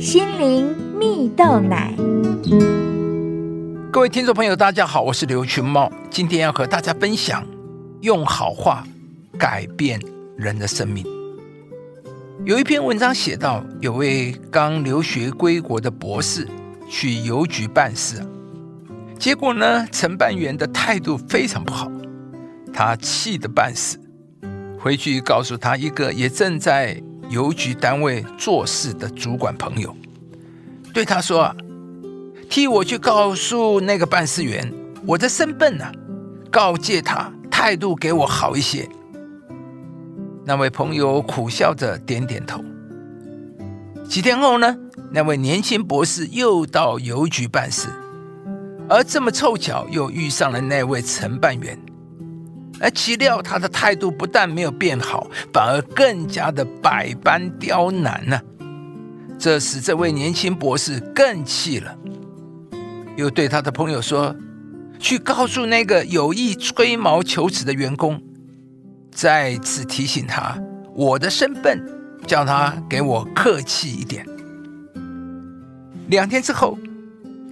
心灵蜜豆奶。各位听众朋友，大家好，我是刘群茂，今天要和大家分享用好话改变人的生命。有一篇文章写到，有位刚留学归国的博士去邮局办事，结果呢，承办员的态度非常不好，他气得半死，回去告诉他一个也正在邮局单位做事的主管朋友，对他说啊，替我去告诉那个办事员我的身份呢，告诫他态度给我好一些。那位朋友苦笑着点点头。几天后呢，那位年轻博士又到邮局办事，而这么凑巧又遇上了那位承办员，而岂料他的态度不但没有变好，反而更加的百般刁难呢。这使这位年轻博士更气了，又对他的朋友说：“去告诉那个有意吹毛求疵的员工。”再次提醒他我的身份，叫他给我客气一点。两天之后，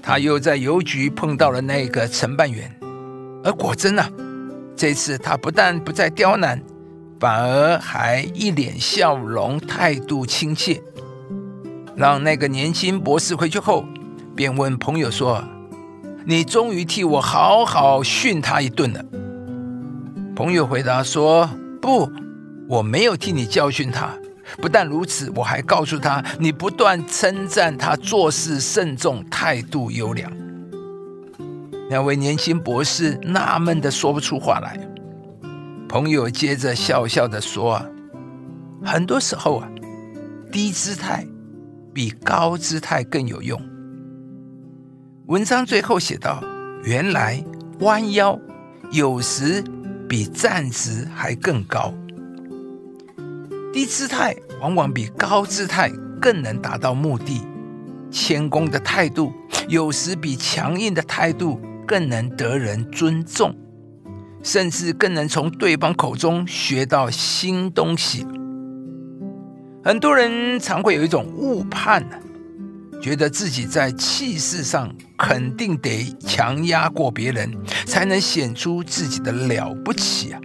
他又在邮局碰到了那个承办员，而果真啊，这次他不但不再刁难，反而还一脸笑容，态度亲切。让那个年轻博士回去后，便问朋友说：“你终于替我好好训他一顿了。”朋友回答说：“不，我没有替你教训他。不但如此，我还告诉他，你不断称赞他做事慎重，态度优良。”那位年轻博士纳闷的说不出话来。朋友接着笑笑的说：“啊，很多时候啊，低姿态比高姿态更有用。”文章最后写道：“原来弯腰有时。”比站直还更高，低姿态往往比高姿态更能达到目的。谦恭的态度有时比强硬的态度更能得人尊重，甚至更能从对方口中学到新东西。很多人常会有一种误判呢。觉得自己在气势上肯定得强压过别人，才能显出自己的了不起啊！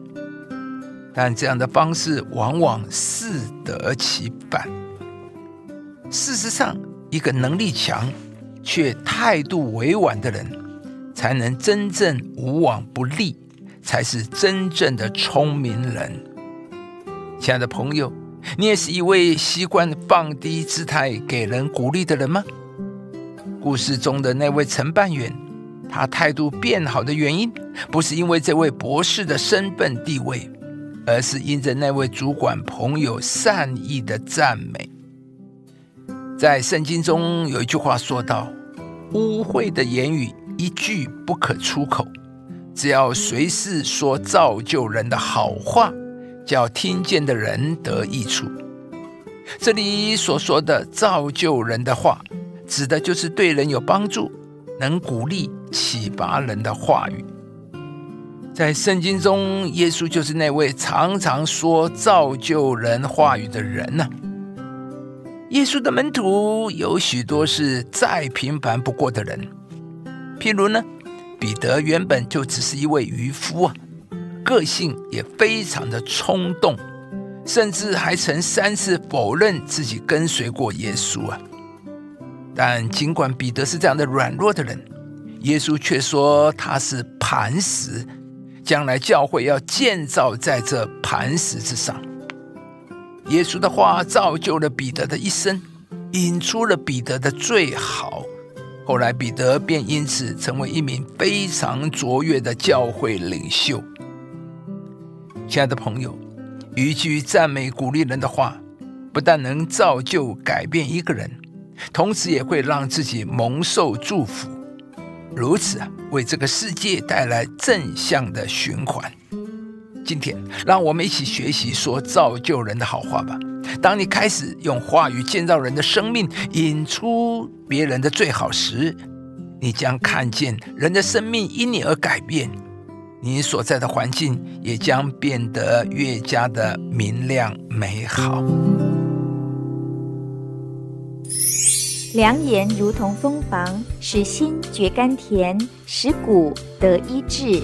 但这样的方式往往适得其反。事实上，一个能力强却态度委婉的人，才能真正无往不利，才是真正的聪明人。亲爱的朋友。你也是一位习惯放低姿态给人鼓励的人吗？故事中的那位承办员，他态度变好的原因，不是因为这位博士的身份地位，而是因着那位主管朋友善意的赞美。在圣经中有一句话说道：“污秽的言语一句不可出口，只要随时说造就人的好话。”叫听见的人得益处。这里所说的造就人的话，指的就是对人有帮助、能鼓励、启发人的话语。在圣经中，耶稣就是那位常常说造就人话语的人呢。耶稣的门徒有许多是再平凡不过的人，譬如呢，彼得原本就只是一位渔夫啊。个性也非常的冲动，甚至还曾三次否认自己跟随过耶稣啊！但尽管彼得是这样的软弱的人，耶稣却说他是磐石，将来教会要建造在这磐石之上。耶稣的话造就了彼得的一生，引出了彼得的最好。后来彼得便因此成为一名非常卓越的教会领袖。亲爱的朋友，一句赞美鼓励人的话，不但能造就改变一个人，同时也会让自己蒙受祝福，如此啊，为这个世界带来正向的循环。今天，让我们一起学习说造就人的好话吧。当你开始用话语建造人的生命，引出别人的最好时，你将看见人的生命因你而改变。你所在的环境也将变得越加的明亮美好。良言如同蜂房，使心觉甘甜，使骨得医治。